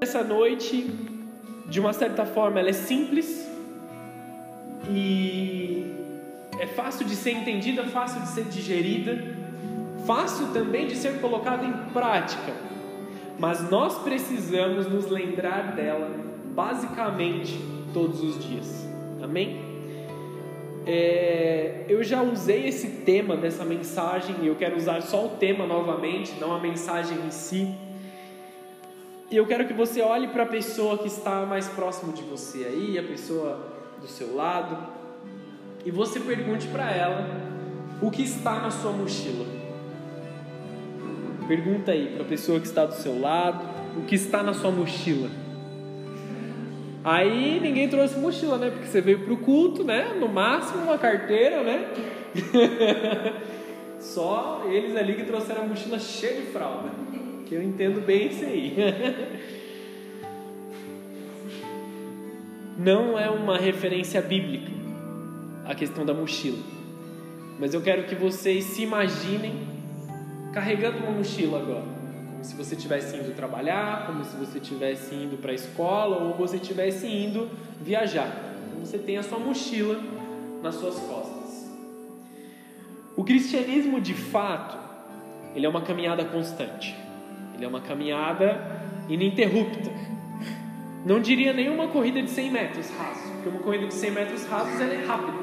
Essa noite, de uma certa forma, ela é simples e é fácil de ser entendida, fácil de ser digerida, fácil também de ser colocada em prática. Mas nós precisamos nos lembrar dela basicamente todos os dias. Amém? É, eu já usei esse tema dessa mensagem e eu quero usar só o tema novamente, não a mensagem em si e eu quero que você olhe para a pessoa que está mais próximo de você aí, a pessoa do seu lado, e você pergunte para ela o que está na sua mochila. Pergunta aí para a pessoa que está do seu lado o que está na sua mochila. Aí ninguém trouxe mochila, né? Porque você veio para o culto, né? No máximo uma carteira, né? Só eles ali que trouxeram a mochila cheia de fralda que eu entendo bem isso aí. Não é uma referência bíblica a questão da mochila, mas eu quero que vocês se imaginem carregando uma mochila agora, como se você estivesse indo trabalhar, como se você estivesse indo para a escola ou você estivesse indo viajar. Então você tem a sua mochila nas suas costas. O cristianismo, de fato, ele é uma caminhada constante. Ele é uma caminhada ininterrupta. Não diria nenhuma corrida de 100 metros rasos, porque uma corrida de 100 metros rasos é rápida.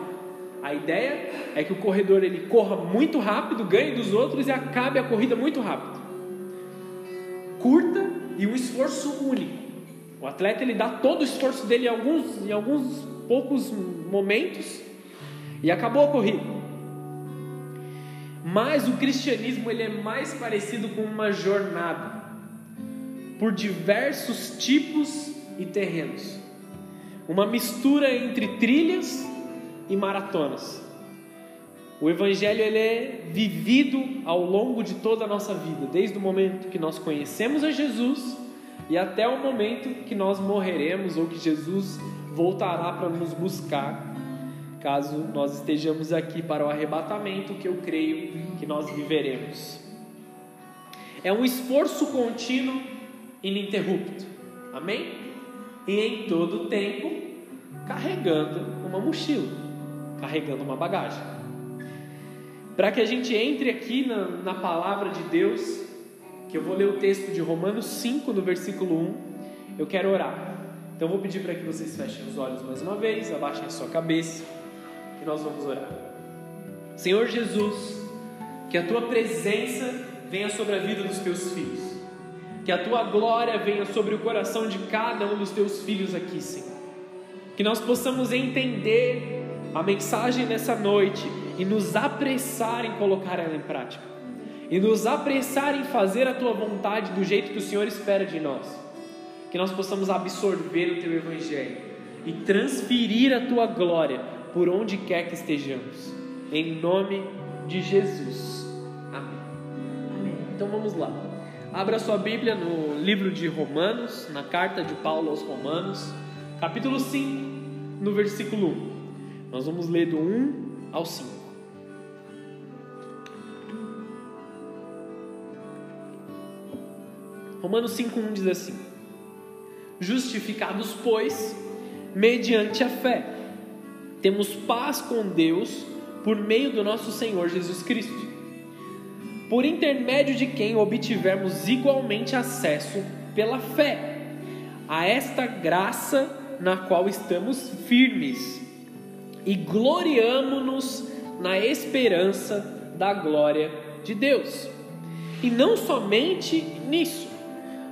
A ideia é que o corredor ele corra muito rápido, ganhe dos outros e acabe a corrida muito rápido. Curta e um esforço único. O atleta ele dá todo o esforço dele em alguns, em alguns poucos momentos e acabou a corrida. Mas o cristianismo ele é mais parecido com uma jornada por diversos tipos e terrenos. Uma mistura entre trilhas e maratonas. O evangelho ele é vivido ao longo de toda a nossa vida, desde o momento que nós conhecemos a Jesus e até o momento que nós morreremos ou que Jesus voltará para nos buscar caso nós estejamos aqui para o arrebatamento, que eu creio que nós viveremos. É um esforço contínuo ininterrupto. Amém? E em todo tempo carregando uma mochila, carregando uma bagagem. Para que a gente entre aqui na, na palavra de Deus, que eu vou ler o texto de Romanos 5, no versículo 1, eu quero orar. Então vou pedir para que vocês fechem os olhos mais uma vez, abaixem a sua cabeça nós vamos orar. Senhor Jesus, que a tua presença venha sobre a vida dos teus filhos, que a tua glória venha sobre o coração de cada um dos teus filhos aqui, Senhor. Que nós possamos entender a mensagem dessa noite e nos apressar em colocar ela em prática, e nos apressar em fazer a tua vontade do jeito que o Senhor espera de nós. Que nós possamos absorver o teu evangelho e transferir a tua glória por onde quer que estejamos. Em nome de Jesus. Amém. Amém. Então vamos lá. Abra sua Bíblia no livro de Romanos, na carta de Paulo aos Romanos, capítulo 5, no versículo 1. Nós vamos ler do 1 ao 5. Romanos 5,1 diz assim: Justificados, pois, mediante a fé temos paz com Deus por meio do nosso Senhor Jesus Cristo, por intermédio de quem obtivermos igualmente acesso pela fé a esta graça na qual estamos firmes e gloriamo-nos na esperança da glória de Deus. E não somente nisso,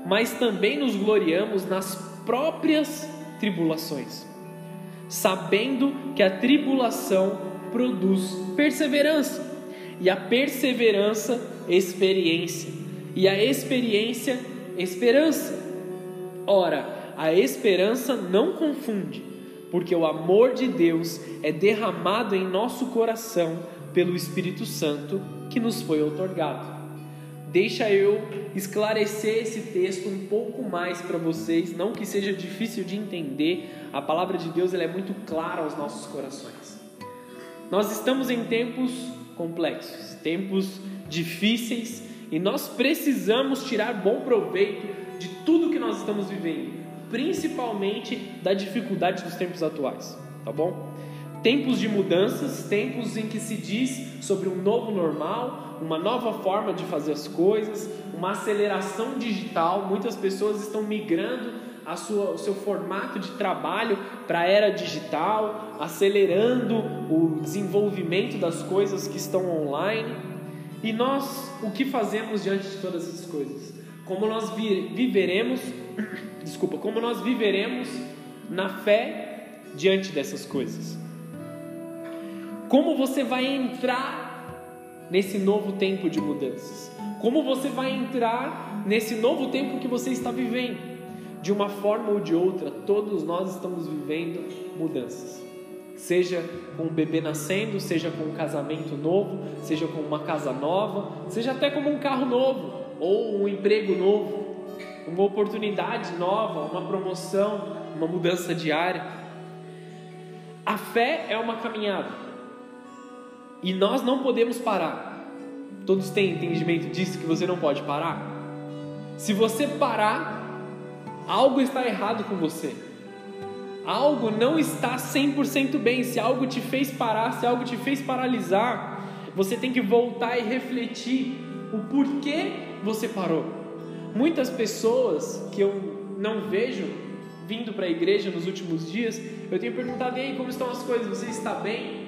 mas também nos gloriamos nas próprias tribulações sabendo que a tribulação produz perseverança, e a perseverança, experiência, e a experiência, esperança. Ora, a esperança não confunde, porque o amor de Deus é derramado em nosso coração pelo Espírito Santo que nos foi otorgado. Deixa eu esclarecer esse texto um pouco mais para vocês, não que seja difícil de entender, a palavra de Deus ela é muito clara aos nossos corações. Nós estamos em tempos complexos, tempos difíceis, e nós precisamos tirar bom proveito de tudo que nós estamos vivendo, principalmente da dificuldade dos tempos atuais, tá bom? Tempos de mudanças, tempos em que se diz sobre um novo normal, uma nova forma de fazer as coisas, uma aceleração digital. Muitas pessoas estão migrando a sua, o seu formato de trabalho para a era digital, acelerando o desenvolvimento das coisas que estão online. E nós, o que fazemos diante de todas essas coisas? Como nós viveremos, desculpa, como nós viveremos na fé diante dessas coisas? Como você vai entrar nesse novo tempo de mudanças? Como você vai entrar nesse novo tempo que você está vivendo? De uma forma ou de outra, todos nós estamos vivendo mudanças. Seja com um bebê nascendo, seja com um casamento novo, seja com uma casa nova, seja até como um carro novo ou um emprego novo, uma oportunidade nova, uma promoção, uma mudança diária. A fé é uma caminhada. E nós não podemos parar. Todos têm entendimento disso que você não pode parar? Se você parar, algo está errado com você. Algo não está 100% bem. Se algo te fez parar, se algo te fez paralisar, você tem que voltar e refletir o porquê você parou. Muitas pessoas que eu não vejo vindo para a igreja nos últimos dias, eu tenho perguntado: "E aí, como estão as coisas? Você está bem?"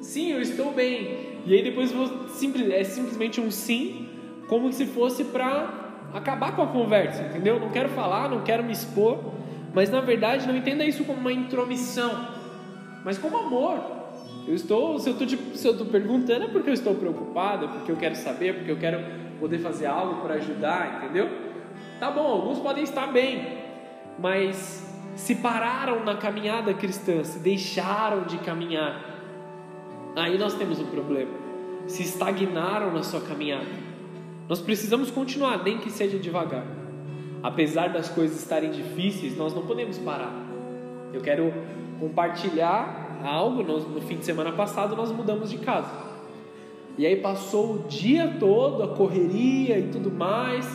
Sim, eu estou bem. E aí depois simples, é simplesmente um sim, como se fosse para acabar com a conversa, entendeu? Não quero falar, não quero me expor, mas na verdade não entenda isso como uma intromissão, mas como amor. Eu estou, se eu estou, se eu estou perguntando é porque eu estou preocupado, é porque eu quero saber, é porque eu quero poder fazer algo para ajudar, entendeu? Tá bom, alguns podem estar bem, mas se pararam na caminhada cristã, se deixaram de caminhar, aí nós temos um problema. Se estagnaram na sua caminhada. Nós precisamos continuar, nem que seja devagar. Apesar das coisas estarem difíceis, nós não podemos parar. Eu quero compartilhar algo. No fim de semana passado, nós mudamos de casa. E aí passou o dia todo, a correria e tudo mais.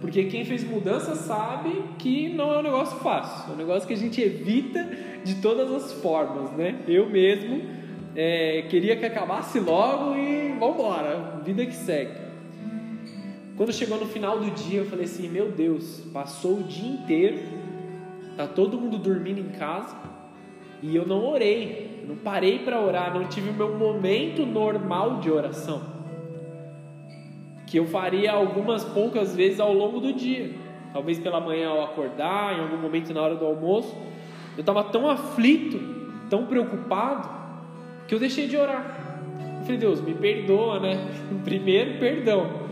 Porque quem fez mudança sabe que não é um negócio fácil. É um negócio que a gente evita de todas as formas, né? Eu mesmo é, queria que acabasse logo e vamos embora, vida que segue. Quando chegou no final do dia, eu falei assim: Meu Deus, passou o dia inteiro, tá todo mundo dormindo em casa e eu não orei, não parei para orar, não tive o meu momento normal de oração, que eu faria algumas poucas vezes ao longo do dia, talvez pela manhã ao acordar, em algum momento na hora do almoço. Eu estava tão aflito, tão preocupado que eu deixei de orar. Eu falei, Deus, me perdoa, né? Primeiro, perdão.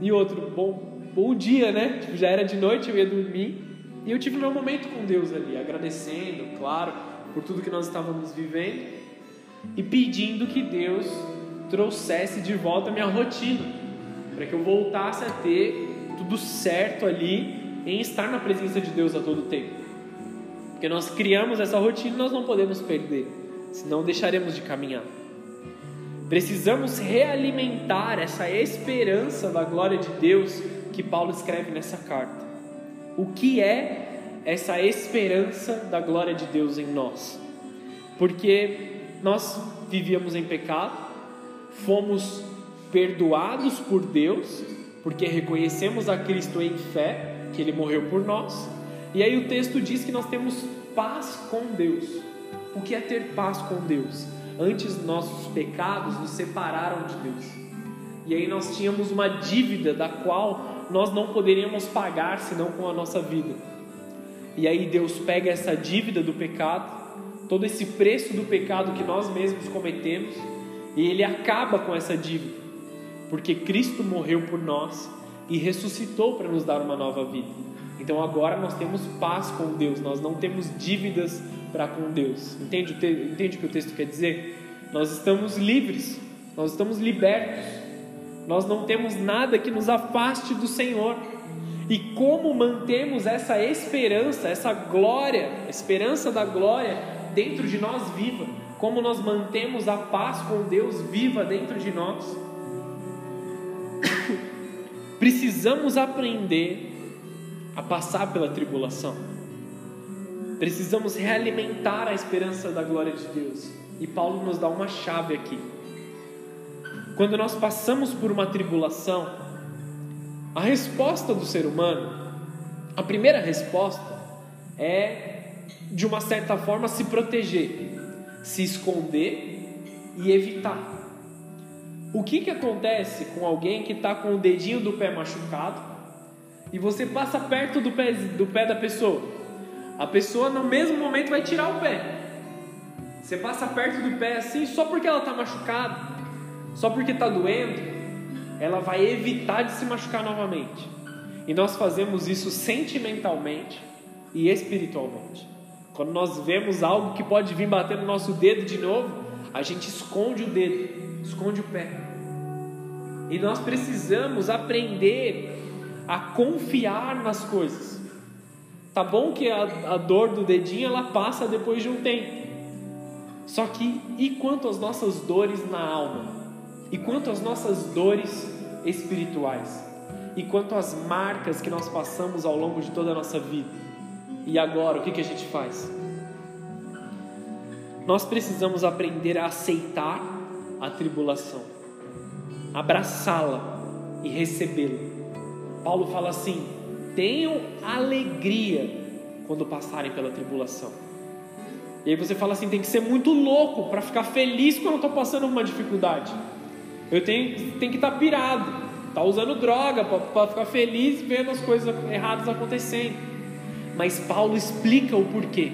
E outro, bom, bom dia, né? Tipo, já era de noite, eu ia dormir. E eu tive meu momento com Deus ali, agradecendo, claro, por tudo que nós estávamos vivendo e pedindo que Deus trouxesse de volta a minha rotina, para que eu voltasse a ter tudo certo ali em estar na presença de Deus a todo tempo. Porque nós criamos essa rotina e nós não podemos perder senão deixaremos de caminhar. Precisamos realimentar essa esperança da glória de Deus que Paulo escreve nessa carta. O que é essa esperança da glória de Deus em nós? Porque nós vivíamos em pecado, fomos perdoados por Deus, porque reconhecemos a Cristo em fé, que Ele morreu por nós, e aí o texto diz que nós temos paz com Deus. O que é ter paz com Deus? Antes nossos pecados nos separaram de Deus. E aí nós tínhamos uma dívida da qual nós não poderíamos pagar senão com a nossa vida. E aí Deus pega essa dívida do pecado, todo esse preço do pecado que nós mesmos cometemos, e ele acaba com essa dívida. Porque Cristo morreu por nós e ressuscitou para nos dar uma nova vida. Então agora nós temos paz com Deus, nós não temos dívidas para com Deus. Entende, entende o que o texto quer dizer? Nós estamos livres, nós estamos libertos, nós não temos nada que nos afaste do Senhor. E como mantemos essa esperança, essa glória, a esperança da glória dentro de nós viva? Como nós mantemos a paz com Deus viva dentro de nós? Precisamos aprender a passar pela tribulação. Precisamos realimentar a esperança da glória de Deus. E Paulo nos dá uma chave aqui. Quando nós passamos por uma tribulação, a resposta do ser humano, a primeira resposta é, de uma certa forma, se proteger, se esconder e evitar. O que, que acontece com alguém que está com o dedinho do pé machucado e você passa perto do pé, do pé da pessoa? A pessoa no mesmo momento vai tirar o pé. Você passa perto do pé assim só porque ela está machucada, só porque está doendo, ela vai evitar de se machucar novamente. E nós fazemos isso sentimentalmente e espiritualmente. Quando nós vemos algo que pode vir bater no nosso dedo de novo, a gente esconde o dedo, esconde o pé. E nós precisamos aprender a confiar nas coisas. Tá bom que a, a dor do dedinho ela passa depois de um tempo. Só que e quanto às nossas dores na alma? E quanto às nossas dores espirituais? E quanto às marcas que nós passamos ao longo de toda a nossa vida? E agora, o que, que a gente faz? Nós precisamos aprender a aceitar a tribulação, abraçá-la e recebê-la. Paulo fala assim: tenham alegria quando passarem pela tribulação. E aí você fala assim: tem que ser muito louco para ficar feliz quando eu estou passando uma dificuldade. Eu tenho, tenho que estar tá pirado, tá usando droga para ficar feliz vendo as coisas erradas acontecendo. Mas Paulo explica o porquê.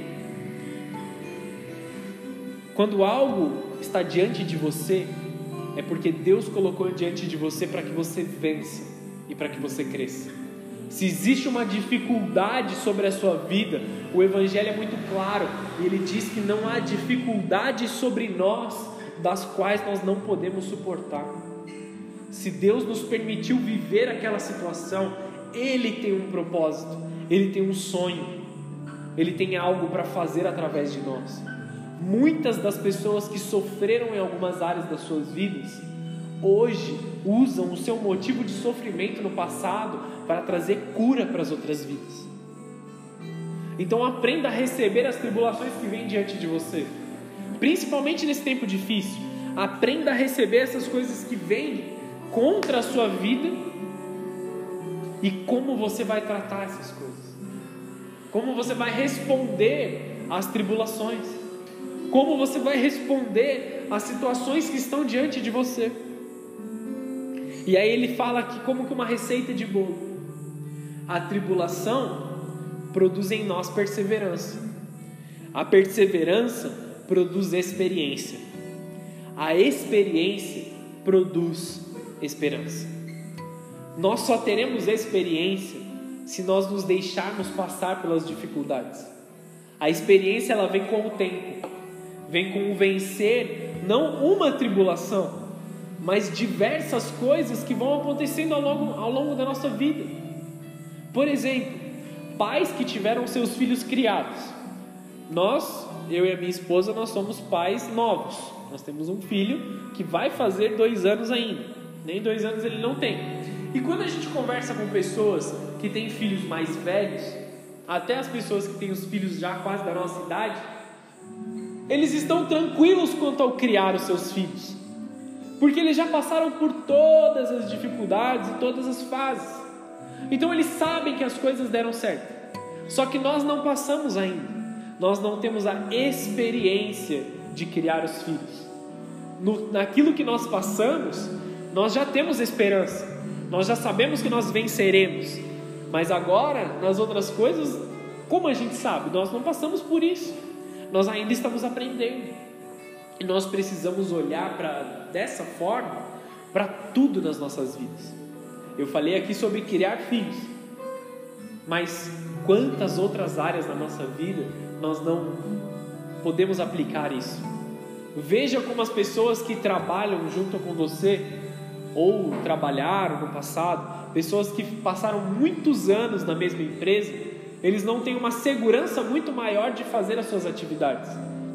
Quando algo está diante de você, é porque Deus colocou diante de você para que você vença e para que você cresça. Se existe uma dificuldade sobre a sua vida, o Evangelho é muito claro. Ele diz que não há dificuldade sobre nós das quais nós não podemos suportar. Se Deus nos permitiu viver aquela situação, Ele tem um propósito, Ele tem um sonho, Ele tem algo para fazer através de nós. Muitas das pessoas que sofreram em algumas áreas das suas vidas, hoje usam o seu motivo de sofrimento no passado para trazer cura para as outras vidas. Então aprenda a receber as tribulações que vêm diante de você, principalmente nesse tempo difícil. Aprenda a receber essas coisas que vêm contra a sua vida e como você vai tratar essas coisas. Como você vai responder às tribulações. Como você vai responder às situações que estão diante de você. E aí ele fala aqui como que uma receita de bolo. A tribulação produz em nós perseverança. A perseverança produz experiência. A experiência produz esperança. Nós só teremos experiência se nós nos deixarmos passar pelas dificuldades. A experiência ela vem com o tempo, vem com o vencer não uma tribulação, mas diversas coisas que vão acontecendo ao longo, ao longo da nossa vida. Por exemplo, pais que tiveram seus filhos criados. Nós, eu e a minha esposa, nós somos pais novos. Nós temos um filho que vai fazer dois anos ainda. Nem dois anos ele não tem. E quando a gente conversa com pessoas que têm filhos mais velhos, até as pessoas que têm os filhos já quase da nossa idade, eles estão tranquilos quanto ao criar os seus filhos porque eles já passaram por todas as dificuldades e todas as fases. Então eles sabem que as coisas deram certo. Só que nós não passamos ainda. Nós não temos a experiência de criar os filhos. No, naquilo que nós passamos, nós já temos esperança. Nós já sabemos que nós venceremos. Mas agora, nas outras coisas, como a gente sabe? Nós não passamos por isso. Nós ainda estamos aprendendo. E nós precisamos olhar para dessa forma para tudo nas nossas vidas. Eu falei aqui sobre criar filhos, mas quantas outras áreas da nossa vida nós não podemos aplicar isso? Veja como as pessoas que trabalham junto com você ou trabalharam no passado, pessoas que passaram muitos anos na mesma empresa, eles não têm uma segurança muito maior de fazer as suas atividades,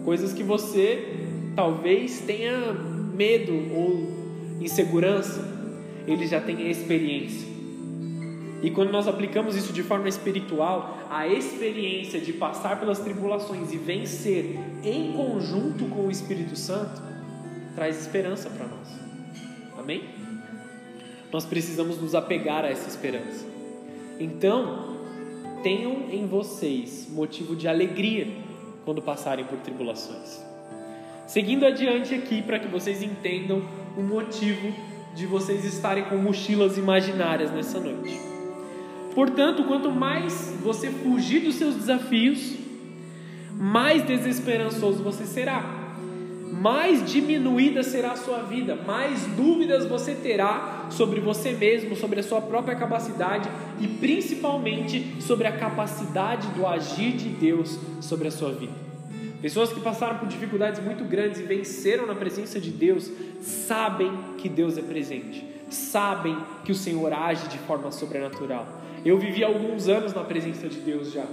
coisas que você talvez tenha medo ou insegurança, ele já tem experiência. E quando nós aplicamos isso de forma espiritual, a experiência de passar pelas tribulações e vencer em conjunto com o Espírito Santo traz esperança para nós. Amém? Nós precisamos nos apegar a essa esperança. Então, tenham em vocês motivo de alegria quando passarem por tribulações. Seguindo adiante aqui para que vocês entendam o motivo de vocês estarem com mochilas imaginárias nessa noite. Portanto, quanto mais você fugir dos seus desafios, mais desesperançoso você será mais diminuída será a sua vida, mais dúvidas você terá sobre você mesmo, sobre a sua própria capacidade e principalmente sobre a capacidade do agir de Deus sobre a sua vida. Pessoas que passaram por dificuldades muito grandes e venceram na presença de Deus sabem que Deus é presente, sabem que o Senhor age de forma sobrenatural. Eu vivi alguns anos na presença de Deus já.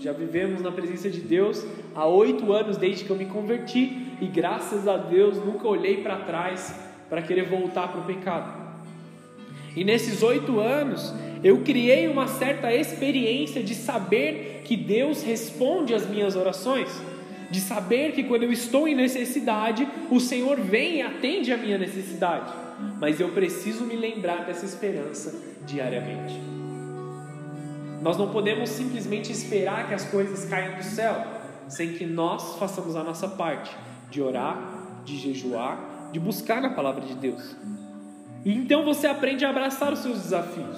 Já vivemos na presença de Deus há oito anos desde que eu me converti e graças a Deus nunca olhei para trás para querer voltar para o pecado. E nesses oito anos eu criei uma certa experiência de saber que Deus responde às minhas orações, de saber que quando eu estou em necessidade, o Senhor vem e atende a minha necessidade. Mas eu preciso me lembrar dessa esperança diariamente. Nós não podemos simplesmente esperar que as coisas caiam do céu sem que nós façamos a nossa parte de orar, de jejuar, de buscar na palavra de Deus. E então você aprende a abraçar os seus desafios.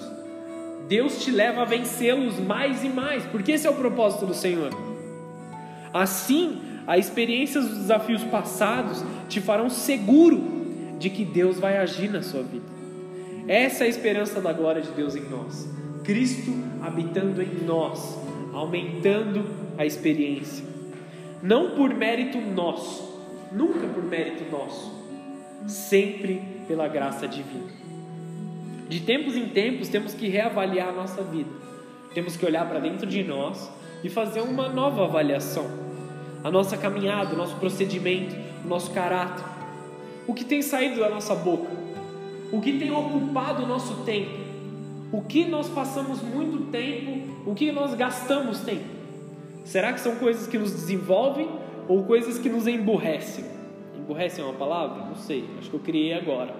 Deus te leva a vencê-los mais e mais, porque esse é o propósito do Senhor. Assim, a experiência dos desafios passados te farão seguro de que Deus vai agir na sua vida. Essa é a esperança da glória de Deus em nós. Cristo habitando em nós, aumentando a experiência. Não por mérito nosso, nunca por mérito nosso, sempre pela graça divina. De tempos em tempos temos que reavaliar a nossa vida. Temos que olhar para dentro de nós e fazer uma nova avaliação. A nossa caminhada, o nosso procedimento, o nosso caráter. O que tem saído da nossa boca? O que tem ocupado o nosso tempo? O que nós passamos muito tempo, o que nós gastamos tempo? Será que são coisas que nos desenvolvem ou coisas que nos emburrecem? Emburrecem é uma palavra? Não sei, acho que eu criei agora.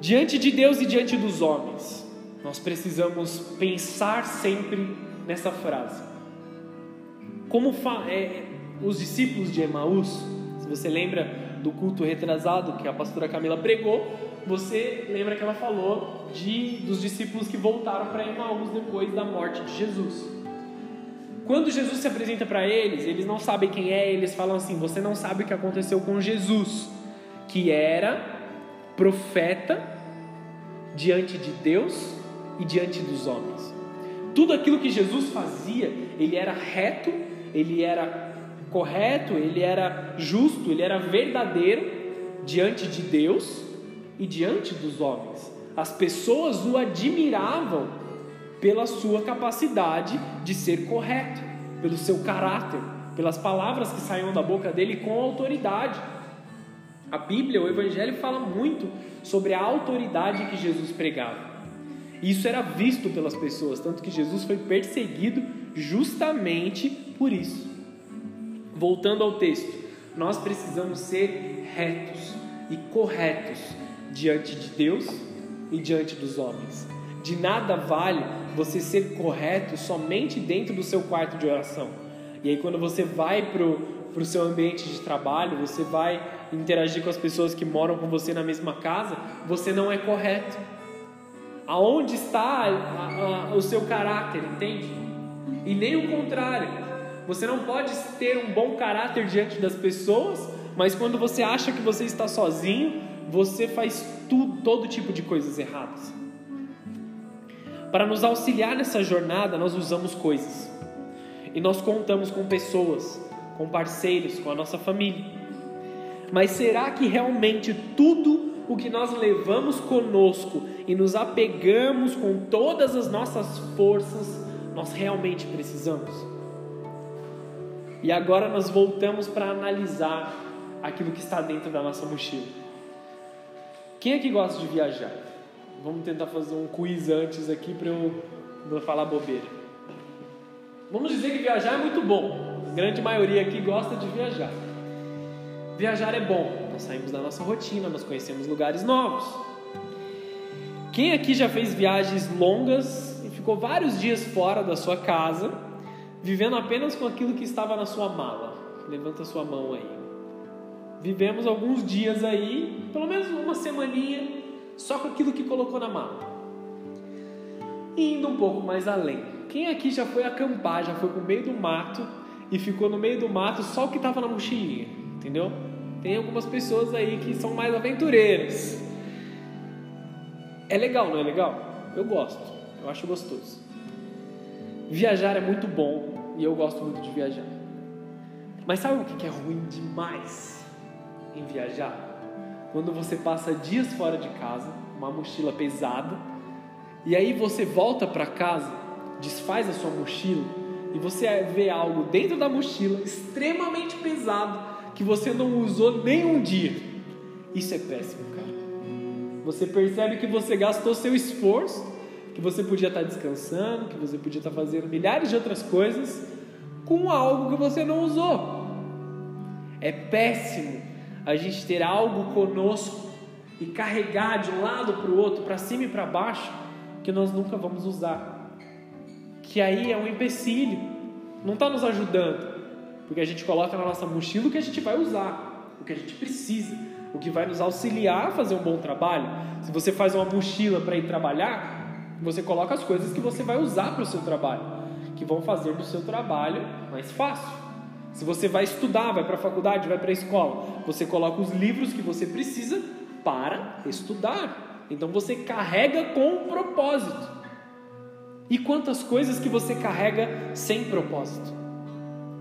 Diante de Deus e diante dos homens, nós precisamos pensar sempre nessa frase. Como é, os discípulos de Emaús, se você lembra do culto retrasado que a pastora Camila pregou, você lembra que ela falou de dos discípulos que voltaram para Emaús depois da morte de Jesus. Quando Jesus se apresenta para eles, eles não sabem quem é, eles falam assim: "Você não sabe o que aconteceu com Jesus, que era profeta diante de Deus e diante dos homens. Tudo aquilo que Jesus fazia, ele era reto, ele era correto, ele era justo, ele era verdadeiro diante de Deus e diante dos homens. As pessoas o admiravam pela sua capacidade de ser correto, pelo seu caráter, pelas palavras que saíam da boca dele com autoridade. A Bíblia, o Evangelho fala muito sobre a autoridade que Jesus pregava. Isso era visto pelas pessoas, tanto que Jesus foi perseguido justamente por isso. Voltando ao texto, nós precisamos ser retos e corretos diante de Deus e diante dos homens. De nada vale você ser correto somente dentro do seu quarto de oração. E aí, quando você vai para o seu ambiente de trabalho, você vai interagir com as pessoas que moram com você na mesma casa, você não é correto. Aonde está a, a, o seu caráter, entende? E nem o contrário. Você não pode ter um bom caráter diante das pessoas, mas quando você acha que você está sozinho, você faz tudo, todo tipo de coisas erradas. Para nos auxiliar nessa jornada, nós usamos coisas. E nós contamos com pessoas, com parceiros, com a nossa família. Mas será que realmente tudo o que nós levamos conosco e nos apegamos com todas as nossas forças, nós realmente precisamos? E agora nós voltamos para analisar aquilo que está dentro da nossa mochila. Quem é que gosta de viajar? Vamos tentar fazer um quiz antes aqui para eu não falar bobeira. Vamos dizer que viajar é muito bom. A grande maioria aqui gosta de viajar. Viajar é bom. Nós saímos da nossa rotina, nós conhecemos lugares novos. Quem aqui já fez viagens longas e ficou vários dias fora da sua casa, vivendo apenas com aquilo que estava na sua mala? Levanta sua mão aí. Vivemos alguns dias aí, pelo menos uma semaninha, só com aquilo que colocou na mala. Indo um pouco mais além. Quem aqui já foi acampar, já foi pro meio do mato e ficou no meio do mato só o que estava na mochilinha, entendeu? Tem algumas pessoas aí que são mais aventureiras. É legal, não é legal? Eu gosto, eu acho gostoso. Viajar é muito bom e eu gosto muito de viajar. Mas sabe o que é ruim demais em viajar? quando você passa dias fora de casa, uma mochila pesada, e aí você volta para casa, desfaz a sua mochila e você vê algo dentro da mochila extremamente pesado que você não usou nem um dia. Isso é péssimo, cara. Você percebe que você gastou seu esforço, que você podia estar descansando, que você podia estar fazendo milhares de outras coisas com algo que você não usou. É péssimo a gente ter algo conosco e carregar de um lado para o outro, para cima e para baixo, que nós nunca vamos usar. Que aí é um empecilho, não está nos ajudando, porque a gente coloca na nossa mochila o que a gente vai usar, o que a gente precisa, o que vai nos auxiliar a fazer um bom trabalho. Se você faz uma mochila para ir trabalhar, você coloca as coisas que você vai usar para o seu trabalho, que vão fazer do seu trabalho mais fácil. Se você vai estudar, vai para a faculdade, vai para a escola, você coloca os livros que você precisa para estudar. Então você carrega com propósito. E quantas coisas que você carrega sem propósito?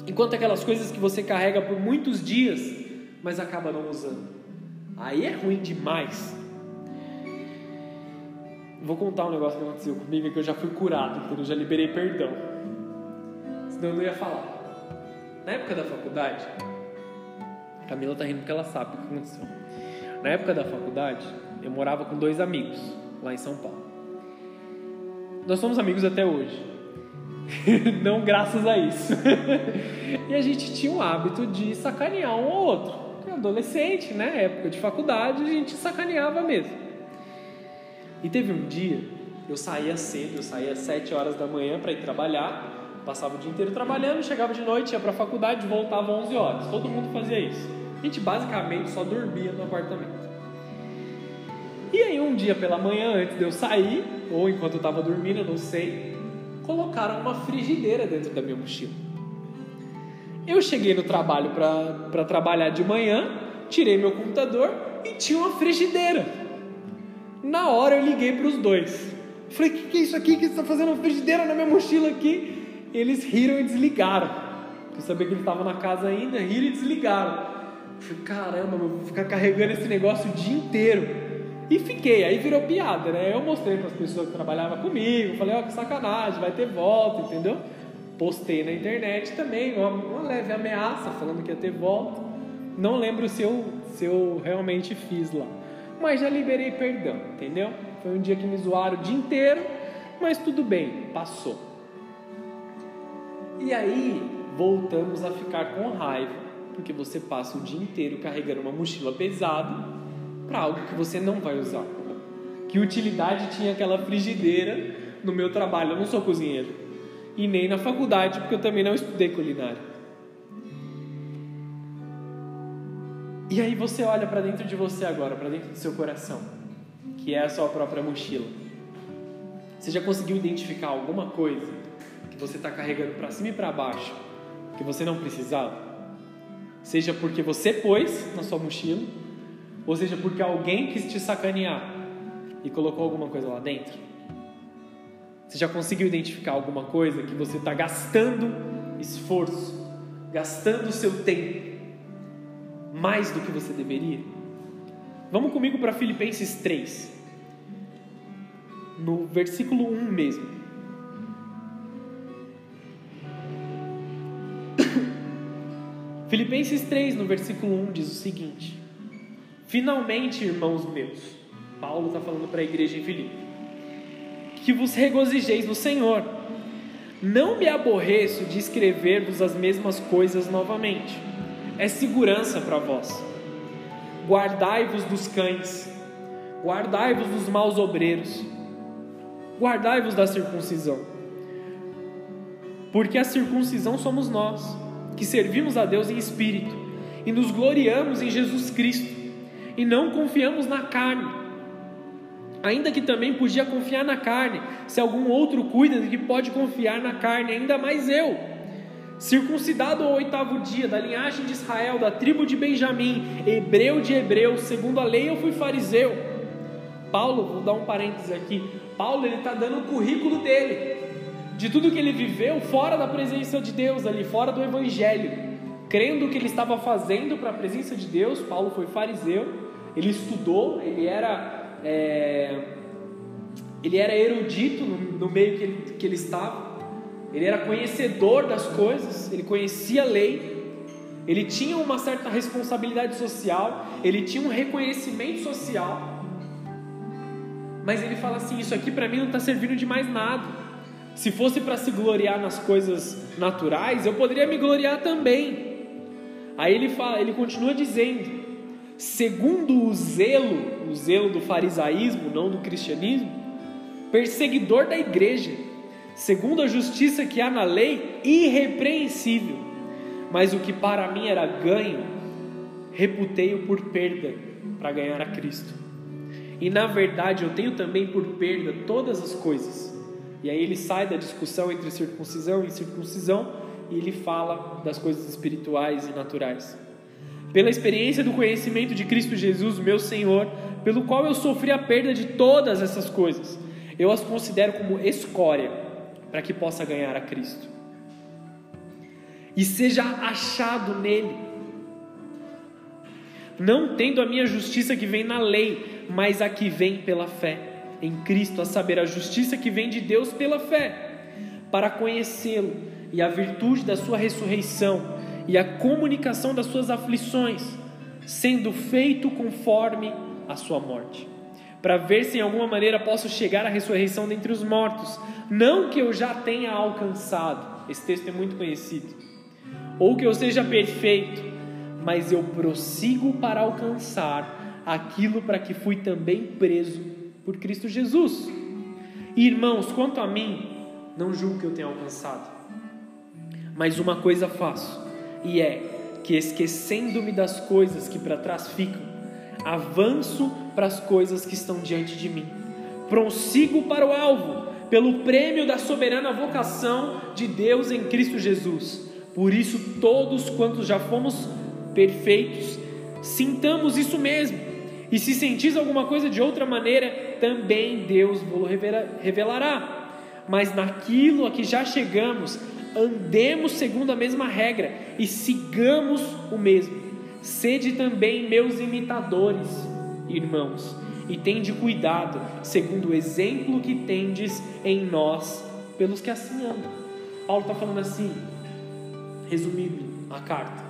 Enquanto aquelas coisas que você carrega por muitos dias, mas acaba não usando. Aí é ruim demais. Vou contar um negócio que aconteceu comigo que eu já fui curado, porque eu já liberei perdão. Senão eu não ia falar. Na época da faculdade, Camila tá rindo porque ela sabe o que aconteceu. Na época da faculdade, eu morava com dois amigos lá em São Paulo. Nós somos amigos até hoje. Não graças a isso. e a gente tinha o hábito de sacanear um ao outro. Adolescente, né? Época de faculdade, a gente sacaneava mesmo. E teve um dia, eu saía cedo, eu saía às sete horas da manhã para ir trabalhar Passava o dia inteiro trabalhando, chegava de noite, ia para a faculdade, voltava às 11 horas. Todo mundo fazia isso. A gente basicamente só dormia no apartamento. E aí um dia pela manhã, antes de eu sair, ou enquanto eu estava dormindo, eu não sei, colocaram uma frigideira dentro da minha mochila. Eu cheguei no trabalho para trabalhar de manhã, tirei meu computador e tinha uma frigideira. Na hora eu liguei para os dois. Falei, o que, que é isso aqui que você está fazendo uma frigideira na minha mochila aqui? eles riram e desligaram. Eu sabia que ele estava na casa ainda, riram e desligaram. Eu falei, caramba, vou ficar carregando esse negócio o dia inteiro. E fiquei, aí virou piada, né? Eu mostrei para as pessoas que trabalhavam comigo, falei, ó, oh, que sacanagem, vai ter volta, entendeu? Postei na internet também, uma, uma leve ameaça, falando que ia ter volta. Não lembro se eu, se eu realmente fiz lá. Mas já liberei perdão, entendeu? Foi um dia que me zoaram o dia inteiro, mas tudo bem, passou. E aí voltamos a ficar com raiva, porque você passa o dia inteiro carregando uma mochila pesada para algo que você não vai usar. Que utilidade tinha aquela frigideira no meu trabalho? Eu não sou cozinheiro. E nem na faculdade, porque eu também não estudei culinária. E aí você olha para dentro de você agora, para dentro do seu coração, que é a sua própria mochila. Você já conseguiu identificar alguma coisa que você está carregando para cima e para baixo, que você não precisava, seja porque você pôs na sua mochila, ou seja porque alguém quis te sacanear e colocou alguma coisa lá dentro. Você já conseguiu identificar alguma coisa que você está gastando esforço, gastando seu tempo mais do que você deveria? Vamos comigo para Filipenses 3, no versículo 1 mesmo. Filipenses 3, no versículo 1, diz o seguinte: Finalmente, irmãos meus, Paulo está falando para a igreja em Filipe. Que vos regozijeis no Senhor. Não me aborreço de escrever-vos as mesmas coisas novamente. É segurança para vós. Guardai-vos dos cães, guardai-vos dos maus obreiros, guardai-vos da circuncisão. Porque a circuncisão somos nós, que servimos a Deus em espírito e nos gloriamos em Jesus Cristo e não confiamos na carne. Ainda que também podia confiar na carne, se algum outro cuida de que pode confiar na carne, ainda mais eu. Circuncidado ao oitavo dia, da linhagem de Israel, da tribo de Benjamim, hebreu de hebreus, segundo a lei eu fui fariseu. Paulo, vou dar um parênteses aqui. Paulo ele está dando o currículo dele, de tudo que ele viveu fora da presença de Deus, ali fora do Evangelho, crendo que ele estava fazendo para a presença de Deus. Paulo foi fariseu, ele estudou, ele era é, ele era erudito no, no meio que ele, que ele estava, ele era conhecedor das coisas, ele conhecia a lei, ele tinha uma certa responsabilidade social, ele tinha um reconhecimento social, mas ele fala assim: Isso aqui para mim não está servindo de mais nada. Se fosse para se gloriar nas coisas naturais, eu poderia me gloriar também. Aí ele fala, ele continua dizendo: segundo o zelo, o zelo do farisaísmo, não do cristianismo, perseguidor da igreja, segundo a justiça que há na lei, irrepreensível. Mas o que para mim era ganho, reputei-o por perda para ganhar a Cristo. E na verdade eu tenho também por perda todas as coisas. E aí ele sai da discussão entre circuncisão e incircuncisão e ele fala das coisas espirituais e naturais. Pela experiência do conhecimento de Cristo Jesus, meu Senhor, pelo qual eu sofri a perda de todas essas coisas, eu as considero como escória para que possa ganhar a Cristo. E seja achado nele, não tendo a minha justiça que vem na lei, mas a que vem pela fé em Cristo, a saber, a justiça que vem de Deus pela fé, para conhecê-lo e a virtude da sua ressurreição e a comunicação das suas aflições, sendo feito conforme a sua morte, para ver se em alguma maneira posso chegar à ressurreição dentre os mortos, não que eu já tenha alcançado, esse texto é muito conhecido, ou que eu seja perfeito, mas eu prossigo para alcançar aquilo para que fui também preso por Cristo Jesus. Irmãos, quanto a mim, não julgo que eu tenha alcançado, mas uma coisa faço, e é que esquecendo-me das coisas que para trás ficam, avanço para as coisas que estão diante de mim, prossigo para o alvo, pelo prêmio da soberana vocação de Deus em Cristo Jesus. Por isso, todos quantos já fomos perfeitos, sintamos isso mesmo. E se sentis alguma coisa de outra maneira, também Deus vos revelará. Mas naquilo a que já chegamos, andemos segundo a mesma regra e sigamos o mesmo. Sede também meus imitadores, irmãos, e tende cuidado, segundo o exemplo que tendes em nós, pelos que assim andam. Paulo está falando assim, resumindo a carta.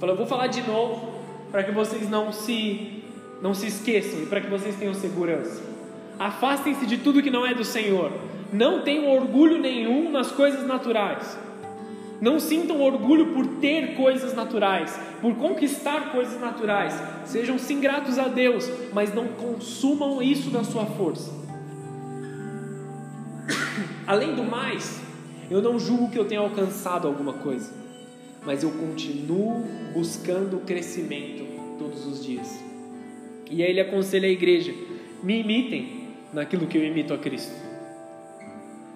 Falou, eu vou falar de novo para que vocês não se não se esqueçam e para que vocês tenham segurança. Afastem-se de tudo que não é do Senhor. Não tenham orgulho nenhum nas coisas naturais. Não sintam orgulho por ter coisas naturais, por conquistar coisas naturais. Sejam sim gratos a Deus, mas não consumam isso na sua força. Além do mais, eu não julgo que eu tenha alcançado alguma coisa, mas eu continuo buscando crescimento todos os dias. E aí ele aconselha a igreja: me imitem naquilo que eu imito a Cristo.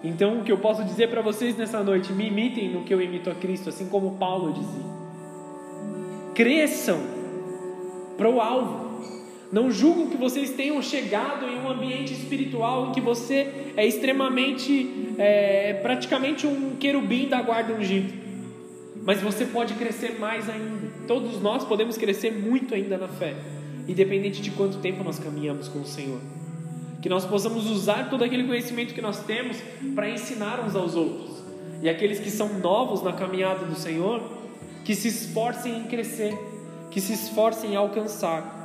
Então, o que eu posso dizer para vocês nessa noite, me imitem no que eu imito a Cristo, assim como Paulo dizia. Cresçam para o alvo. Não julgo que vocês tenham chegado em um ambiente espiritual em que você é extremamente, é, praticamente um querubim da guarda ungido. Mas você pode crescer mais ainda. Todos nós podemos crescer muito ainda na fé, independente de quanto tempo nós caminhamos com o Senhor que nós possamos usar todo aquele conhecimento que nós temos para ensinar uns aos outros. E aqueles que são novos na caminhada do Senhor, que se esforcem em crescer, que se esforcem em alcançar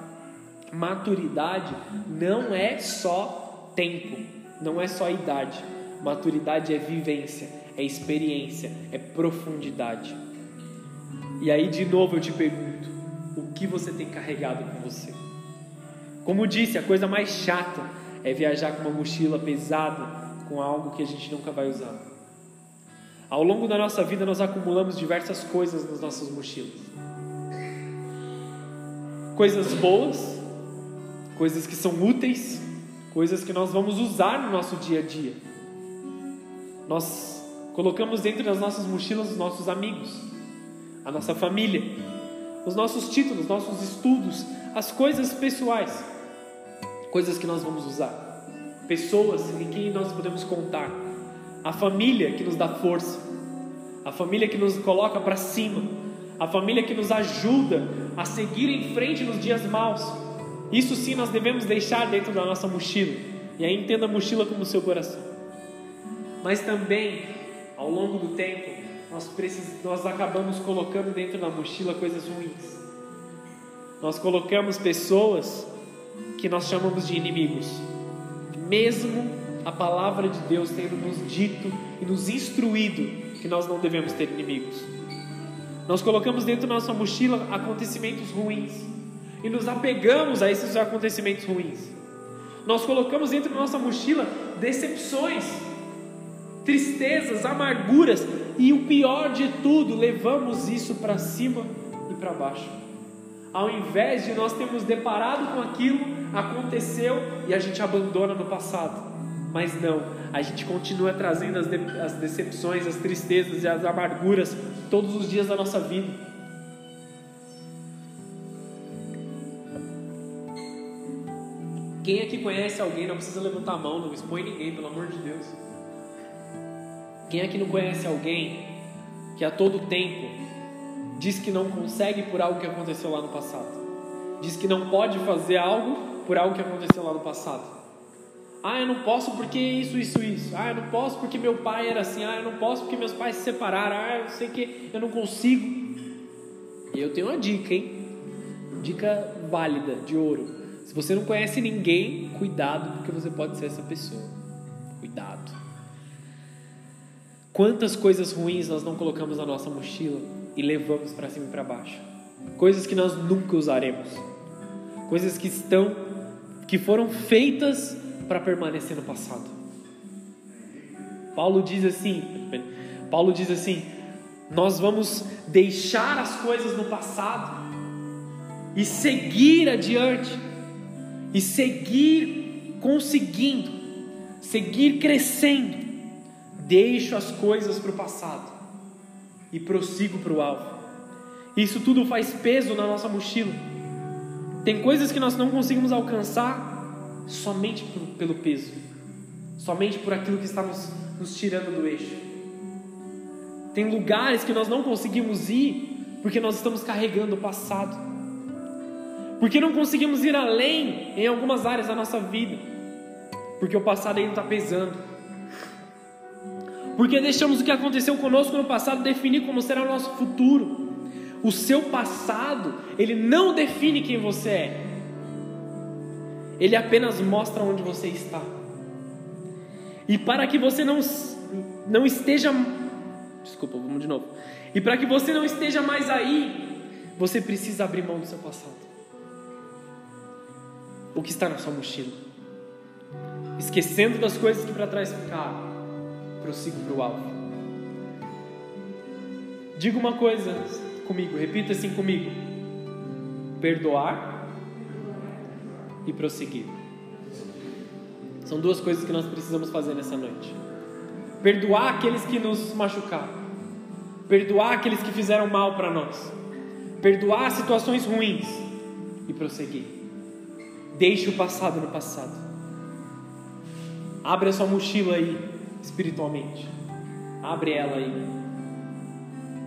Maturidade não é só tempo, não é só idade. Maturidade é vivência, é experiência, é profundidade. E aí, de novo, eu te pergunto: o que você tem carregado com você? Como disse, a coisa mais chata é viajar com uma mochila pesada, com algo que a gente nunca vai usar. Ao longo da nossa vida, nós acumulamos diversas coisas nas nossas mochilas. Coisas boas, coisas que são úteis, coisas que nós vamos usar no nosso dia a dia. Nós colocamos dentro das nossas mochilas os nossos amigos, a nossa família, os nossos títulos, nossos estudos, as coisas pessoais coisas que nós vamos usar, pessoas em quem nós podemos contar, a família que nos dá força, a família que nos coloca para cima, a família que nos ajuda a seguir em frente nos dias maus. Isso sim nós devemos deixar dentro da nossa mochila. E aí entenda a mochila como seu coração. Mas também, ao longo do tempo, nós, precis... nós acabamos colocando dentro da mochila coisas ruins. Nós colocamos pessoas que nós chamamos de inimigos. Mesmo a palavra de Deus tendo nos dito e nos instruído que nós não devemos ter inimigos. Nós colocamos dentro da nossa mochila acontecimentos ruins e nos apegamos a esses acontecimentos ruins. Nós colocamos dentro da nossa mochila decepções, tristezas, amarguras e o pior de tudo, levamos isso para cima e para baixo. Ao invés de nós termos deparado com aquilo, aconteceu e a gente abandona no passado. Mas não, a gente continua trazendo as, de, as decepções, as tristezas e as amarguras todos os dias da nossa vida. Quem aqui conhece alguém, não precisa levantar a mão, não expõe ninguém, pelo amor de Deus. Quem aqui não conhece alguém que a todo tempo diz que não consegue por algo que aconteceu lá no passado? Diz que não pode fazer algo por algo que aconteceu lá no passado. Ah, eu não posso porque isso, isso, isso. Ah, eu não posso porque meu pai era assim. Ah, eu não posso porque meus pais se separaram. Ah, eu sei que eu não consigo. E eu tenho uma dica, hein? Dica válida, de ouro. Se você não conhece ninguém, cuidado, porque você pode ser essa pessoa. Cuidado. Quantas coisas ruins nós não colocamos na nossa mochila e levamos para cima e para baixo? Coisas que nós nunca usaremos. Coisas que estão que foram feitas para permanecer no passado. Paulo diz assim, Paulo diz assim: nós vamos deixar as coisas no passado e seguir adiante e seguir conseguindo, seguir crescendo. Deixo as coisas para o passado e prossigo para o alvo. Isso tudo faz peso na nossa mochila. Tem coisas que nós não conseguimos alcançar somente por, pelo peso, somente por aquilo que está nos, nos tirando do eixo. Tem lugares que nós não conseguimos ir porque nós estamos carregando o passado, porque não conseguimos ir além em algumas áreas da nossa vida, porque o passado ainda está pesando. Porque deixamos o que aconteceu conosco no passado definir como será o nosso futuro. O seu passado, ele não define quem você é. Ele apenas mostra onde você está. E para que você não, não esteja. Desculpa, vamos de novo. E para que você não esteja mais aí, você precisa abrir mão do seu passado. O que está na sua mochila? Esquecendo das coisas que para trás ficaram, prossigo para o alvo. Diga uma coisa, comigo, repita assim comigo: perdoar e prosseguir. São duas coisas que nós precisamos fazer nessa noite. Perdoar aqueles que nos machucaram, perdoar aqueles que fizeram mal para nós, perdoar situações ruins e prosseguir. Deixe o passado no passado. Abre a sua mochila aí, espiritualmente. Abre ela aí.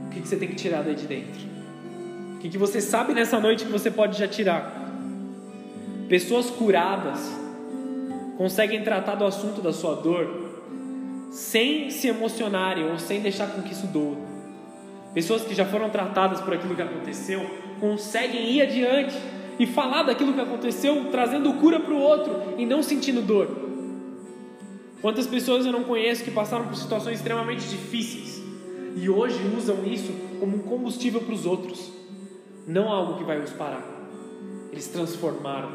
O que, que você tem que tirar daí de dentro? O que, que você sabe nessa noite que você pode já tirar? Pessoas curadas conseguem tratar do assunto da sua dor sem se emocionarem ou sem deixar com que isso doa. Pessoas que já foram tratadas por aquilo que aconteceu conseguem ir adiante e falar daquilo que aconteceu, trazendo cura para o outro e não sentindo dor. Quantas pessoas eu não conheço que passaram por situações extremamente difíceis e hoje usam isso como um combustível para os outros, não algo que vai os parar. Eles transformaram,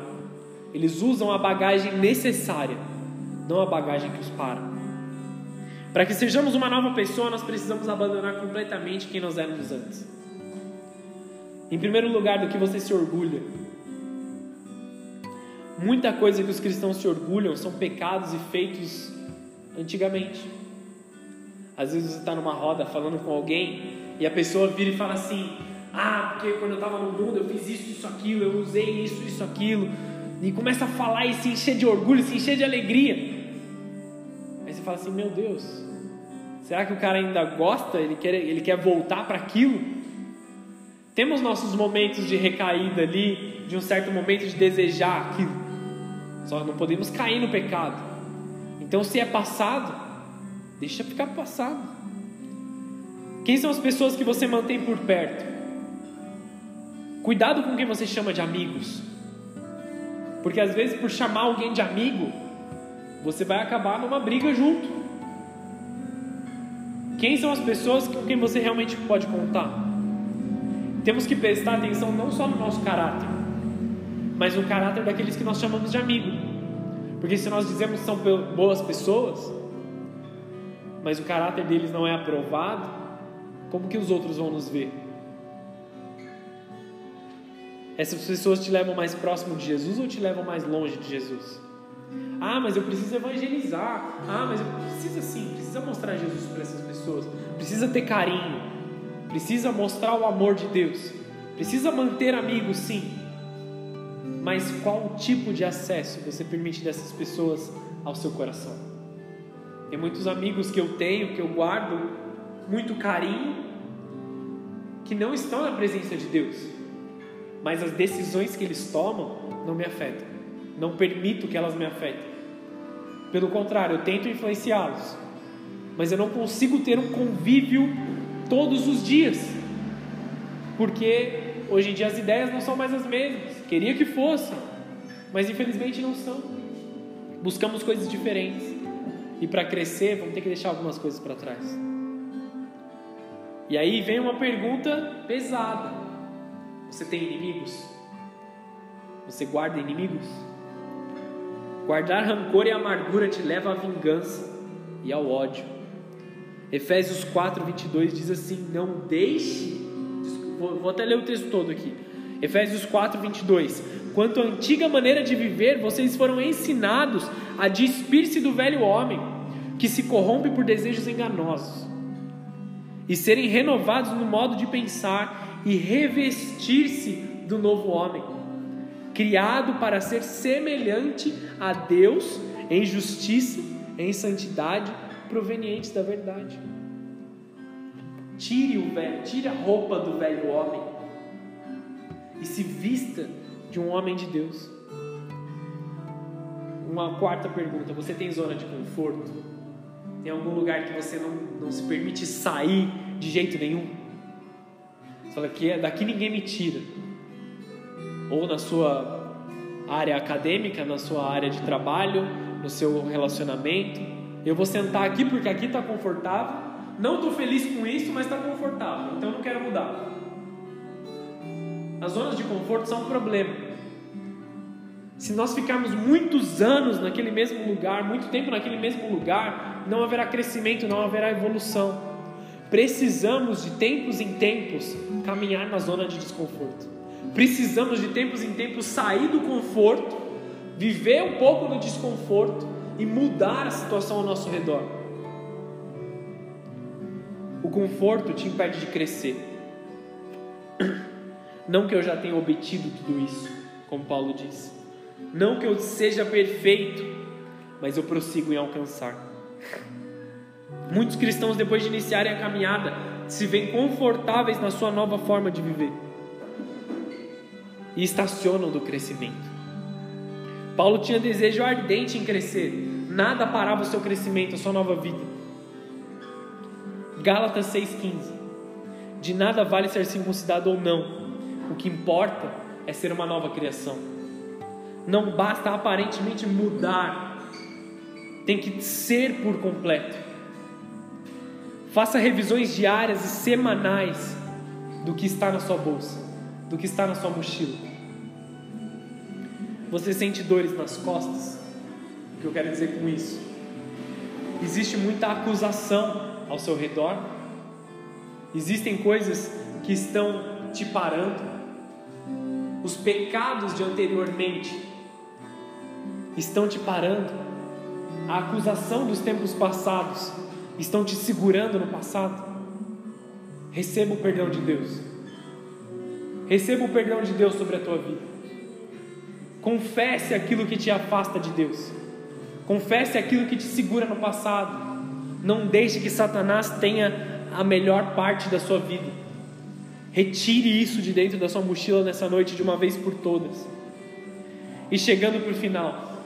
eles usam a bagagem necessária, não a bagagem que os para. Para que sejamos uma nova pessoa, nós precisamos abandonar completamente quem nós éramos antes. Em primeiro lugar, do que você se orgulha. Muita coisa que os cristãos se orgulham são pecados e feitos antigamente. Às vezes você está numa roda falando com alguém e a pessoa vira e fala assim: Ah, porque quando eu estava no mundo eu fiz isso, isso, aquilo, eu usei isso, isso, aquilo. E começa a falar e se encher de orgulho, se encher de alegria. Aí você fala assim: Meu Deus, será que o cara ainda gosta? Ele quer, ele quer voltar para aquilo? Temos nossos momentos de recaída ali, de um certo momento de desejar aquilo. Só não podemos cair no pecado. Então, se é passado, deixa ficar passado. Quem são as pessoas que você mantém por perto? Cuidado com quem você chama de amigos. Porque às vezes, por chamar alguém de amigo, você vai acabar numa briga junto. Quem são as pessoas com quem você realmente pode contar? temos que prestar atenção não só no nosso caráter, mas no caráter daqueles que nós chamamos de amigo. Porque se nós dizemos que são boas pessoas, mas o caráter deles não é aprovado, como que os outros vão nos ver? Essas pessoas te levam mais próximo de Jesus ou te levam mais longe de Jesus? Ah, mas eu preciso evangelizar. Ah, mas eu preciso sim, precisa mostrar Jesus para essas pessoas. Precisa ter carinho precisa mostrar o amor de Deus, precisa manter amigos, sim. Mas qual tipo de acesso você permite dessas pessoas ao seu coração? Tem muitos amigos que eu tenho, que eu guardo muito carinho, que não estão na presença de Deus, mas as decisões que eles tomam não me afetam, não permito que elas me afetem. Pelo contrário, eu tento influenciá-los, mas eu não consigo ter um convívio todos os dias, porque hoje em dia as ideias não são mais as mesmas. Queria que fossem, mas infelizmente não são. Buscamos coisas diferentes e para crescer vamos ter que deixar algumas coisas para trás. E aí vem uma pergunta pesada: Você tem inimigos? Você guarda inimigos? Guardar rancor e amargura te leva à vingança e ao ódio. Efésios 4, 22 diz assim: Não deixe. Vou até ler o texto todo aqui. Efésios 4, 22. Quanto à antiga maneira de viver, vocês foram ensinados a despir-se do velho homem, que se corrompe por desejos enganosos, e serem renovados no modo de pensar e revestir-se do novo homem, criado para ser semelhante a Deus em justiça, em santidade provenientes da verdade. Tire o velho, tire a roupa do velho homem e se vista de um homem de Deus. Uma quarta pergunta: você tem zona de conforto? Tem algum lugar que você não, não se permite sair de jeito nenhum? Você fala que é, daqui ninguém me tira. Ou na sua área acadêmica, na sua área de trabalho, no seu relacionamento, eu vou sentar aqui porque aqui está confortável. Não estou feliz com isso, mas está confortável. Então eu não quero mudar. As zonas de conforto são um problema. Se nós ficarmos muitos anos naquele mesmo lugar, muito tempo naquele mesmo lugar, não haverá crescimento, não haverá evolução. Precisamos de tempos em tempos caminhar na zona de desconforto. Precisamos de tempos em tempos sair do conforto, viver um pouco no desconforto e mudar a situação ao nosso redor. O conforto te impede de crescer. Não que eu já tenha obtido tudo isso, como Paulo diz. Não que eu seja perfeito, mas eu prossigo em alcançar. Muitos cristãos, depois de iniciarem a caminhada, se veem confortáveis na sua nova forma de viver e estacionam do crescimento. Paulo tinha desejo ardente em crescer, nada parava o seu crescimento, a sua nova vida. Gálatas 6,15: De nada vale ser circuncidado ou não, o que importa é ser uma nova criação. Não basta aparentemente mudar, tem que ser por completo. Faça revisões diárias e semanais do que está na sua bolsa, do que está na sua mochila. Você sente dores nas costas? O que eu quero dizer com isso? Existe muita acusação ao seu redor. Existem coisas que estão te parando. Os pecados de anteriormente estão te parando. A acusação dos tempos passados estão te segurando no passado. Receba o perdão de Deus. Receba o perdão de Deus sobre a tua vida. Confesse aquilo que te afasta de Deus. Confesse aquilo que te segura no passado. Não deixe que Satanás tenha a melhor parte da sua vida. Retire isso de dentro da sua mochila nessa noite de uma vez por todas. E chegando para o final,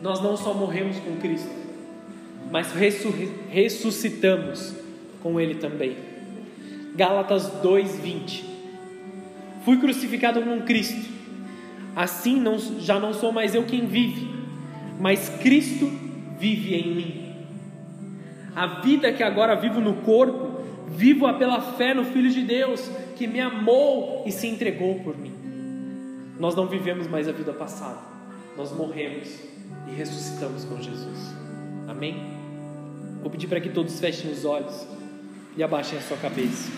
nós não só morremos com Cristo, mas ressuscitamos com Ele também. Gálatas 2:20. Fui crucificado com Cristo. Assim não, já não sou mais eu quem vive, mas Cristo vive em mim. A vida que agora vivo no corpo, vivo-a pela fé no Filho de Deus, que me amou e se entregou por mim. Nós não vivemos mais a vida passada, nós morremos e ressuscitamos com Jesus. Amém? Vou pedir para que todos fechem os olhos e abaixem a sua cabeça.